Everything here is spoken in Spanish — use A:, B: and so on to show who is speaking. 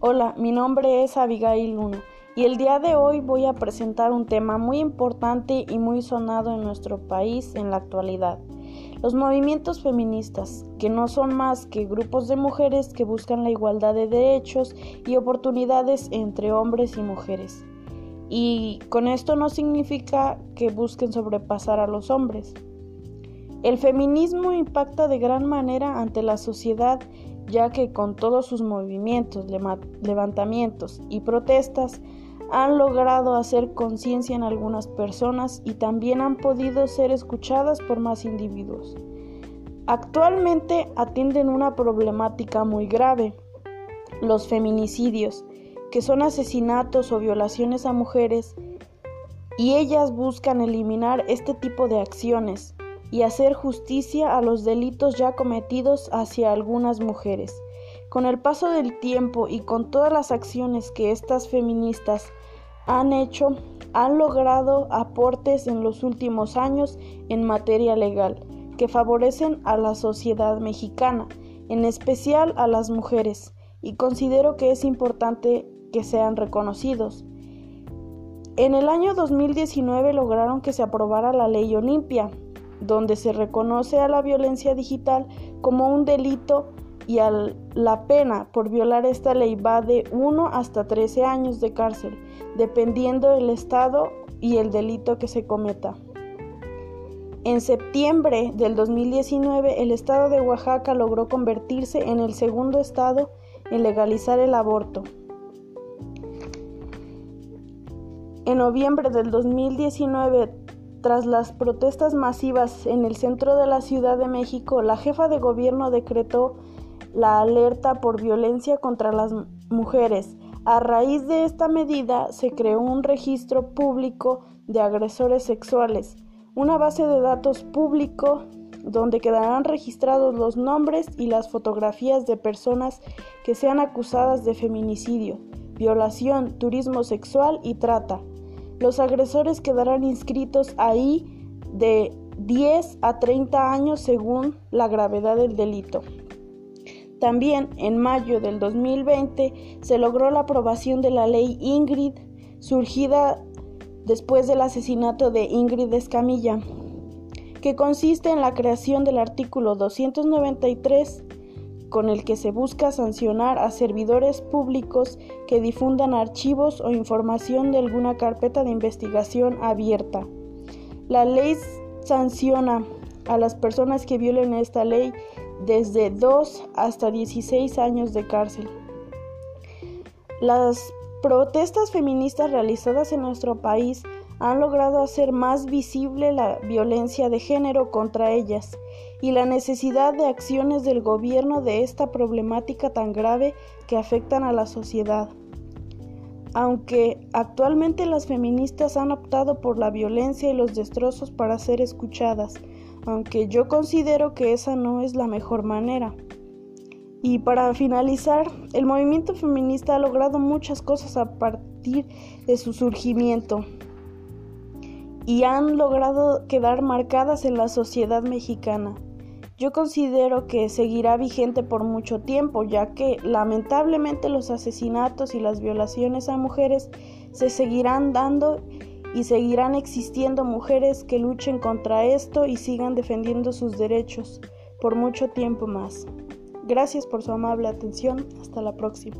A: Hola, mi nombre es Abigail Luna y el día de hoy voy a presentar un tema muy importante y muy sonado en nuestro país en la actualidad. Los movimientos feministas, que no son más que grupos de mujeres que buscan la igualdad de derechos y oportunidades entre hombres y mujeres. Y con esto no significa que busquen sobrepasar a los hombres. El feminismo impacta de gran manera ante la sociedad ya que con todos sus movimientos, levantamientos y protestas han logrado hacer conciencia en algunas personas y también han podido ser escuchadas por más individuos. Actualmente atienden una problemática muy grave, los feminicidios, que son asesinatos o violaciones a mujeres, y ellas buscan eliminar este tipo de acciones y hacer justicia a los delitos ya cometidos hacia algunas mujeres. Con el paso del tiempo y con todas las acciones que estas feministas han hecho, han logrado aportes en los últimos años en materia legal que favorecen a la sociedad mexicana, en especial a las mujeres, y considero que es importante que sean reconocidos. En el año 2019 lograron que se aprobara la ley Olimpia, donde se reconoce a la violencia digital como un delito y la pena por violar esta ley va de 1 hasta 13 años de cárcel, dependiendo del estado y el delito que se cometa. En septiembre del 2019, el estado de Oaxaca logró convertirse en el segundo estado en legalizar el aborto. En noviembre del 2019, tras las protestas masivas en el centro de la Ciudad de México, la jefa de gobierno decretó la alerta por violencia contra las mujeres. A raíz de esta medida se creó un registro público de agresores sexuales, una base de datos público donde quedarán registrados los nombres y las fotografías de personas que sean acusadas de feminicidio, violación, turismo sexual y trata. Los agresores quedarán inscritos ahí de 10 a 30 años según la gravedad del delito. También en mayo del 2020 se logró la aprobación de la ley Ingrid, surgida después del asesinato de Ingrid Escamilla, que consiste en la creación del artículo 293 con el que se busca sancionar a servidores públicos que difundan archivos o información de alguna carpeta de investigación abierta. La ley sanciona a las personas que violen esta ley desde 2 hasta 16 años de cárcel. Las protestas feministas realizadas en nuestro país han logrado hacer más visible la violencia de género contra ellas y la necesidad de acciones del gobierno de esta problemática tan grave que afectan a la sociedad. Aunque actualmente las feministas han optado por la violencia y los destrozos para ser escuchadas, aunque yo considero que esa no es la mejor manera. Y para finalizar, el movimiento feminista ha logrado muchas cosas a partir de su surgimiento y han logrado quedar marcadas en la sociedad mexicana. Yo considero que seguirá vigente por mucho tiempo, ya que lamentablemente los asesinatos y las violaciones a mujeres se seguirán dando y seguirán existiendo mujeres que luchen contra esto y sigan defendiendo sus derechos por mucho tiempo más. Gracias por su amable atención. Hasta la próxima.